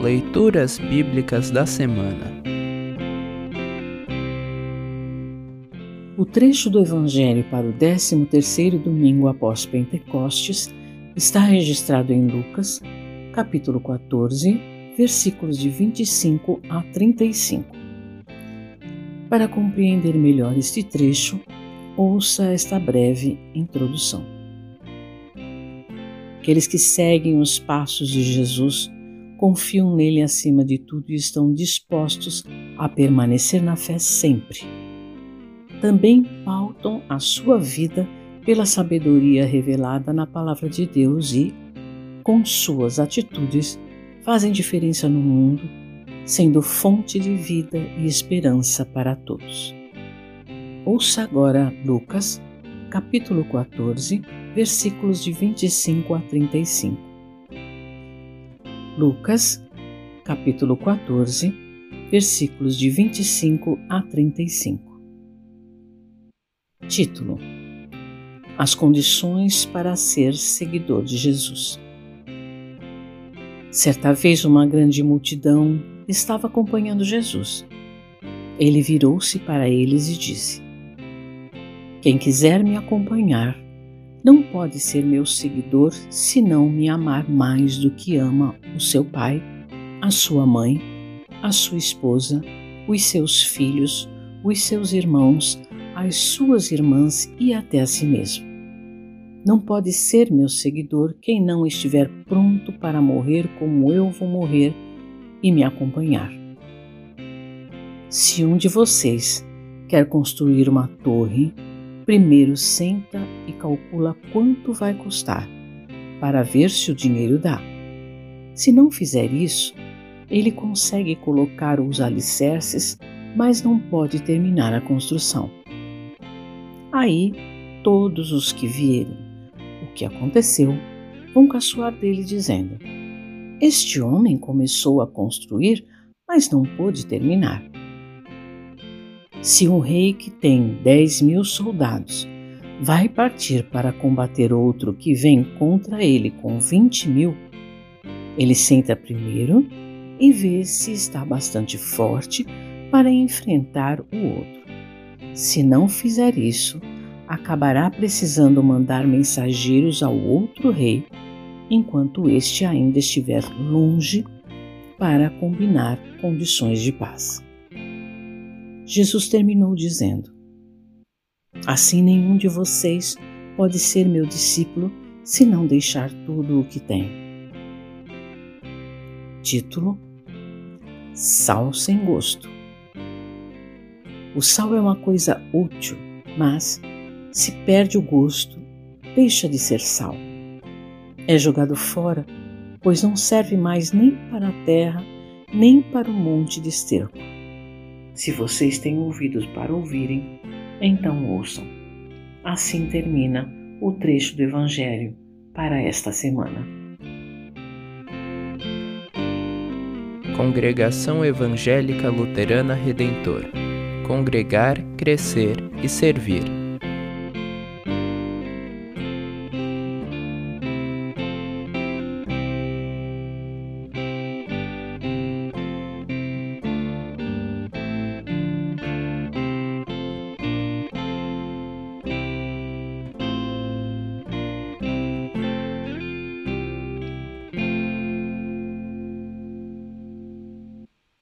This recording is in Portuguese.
Leituras Bíblicas da Semana. O trecho do Evangelho para o 13º domingo após Pentecostes está registrado em Lucas, capítulo 14, versículos de 25 a 35. Para compreender melhor este trecho, ouça esta breve introdução. Aqueles que seguem os passos de Jesus confiam nele acima de tudo e estão dispostos a permanecer na fé sempre. Também pautam a sua vida pela sabedoria revelada na palavra de Deus e, com suas atitudes, fazem diferença no mundo, sendo fonte de vida e esperança para todos. Ouça agora Lucas, capítulo 14, versículos de 25 a 35. Lucas, capítulo 14, versículos de 25 a 35. Título: As condições para ser seguidor de Jesus. Certa vez, uma grande multidão estava acompanhando Jesus. Ele virou-se para eles e disse: Quem quiser me acompanhar, não pode ser meu seguidor se não me amar mais do que ama o seu pai, a sua mãe, a sua esposa, os seus filhos, os seus irmãos, as suas irmãs e até a si mesmo. Não pode ser meu seguidor quem não estiver pronto para morrer como eu vou morrer e me acompanhar. Se um de vocês quer construir uma torre, primeiro senta e calcula quanto vai custar, para ver se o dinheiro dá. Se não fizer isso, ele consegue colocar os alicerces, mas não pode terminar a construção. Aí, todos os que vierem que aconteceu, vão caçoar dele, dizendo: Este homem começou a construir, mas não pôde terminar. Se um rei que tem dez mil soldados vai partir para combater outro que vem contra ele com vinte mil, ele senta primeiro e vê se está bastante forte para enfrentar o outro. Se não fizer isso, acabará precisando mandar mensageiros ao outro rei, enquanto este ainda estiver longe, para combinar condições de paz. Jesus terminou dizendo: Assim nenhum de vocês pode ser meu discípulo se não deixar tudo o que tem. Título: Sal sem gosto. O sal é uma coisa útil, mas se perde o gosto, deixa de ser sal. É jogado fora, pois não serve mais nem para a terra, nem para o monte de esterco. Se vocês têm ouvidos para ouvirem, então ouçam. Assim termina o trecho do Evangelho para esta semana. Congregação Evangélica Luterana Redentor Congregar, Crescer e Servir.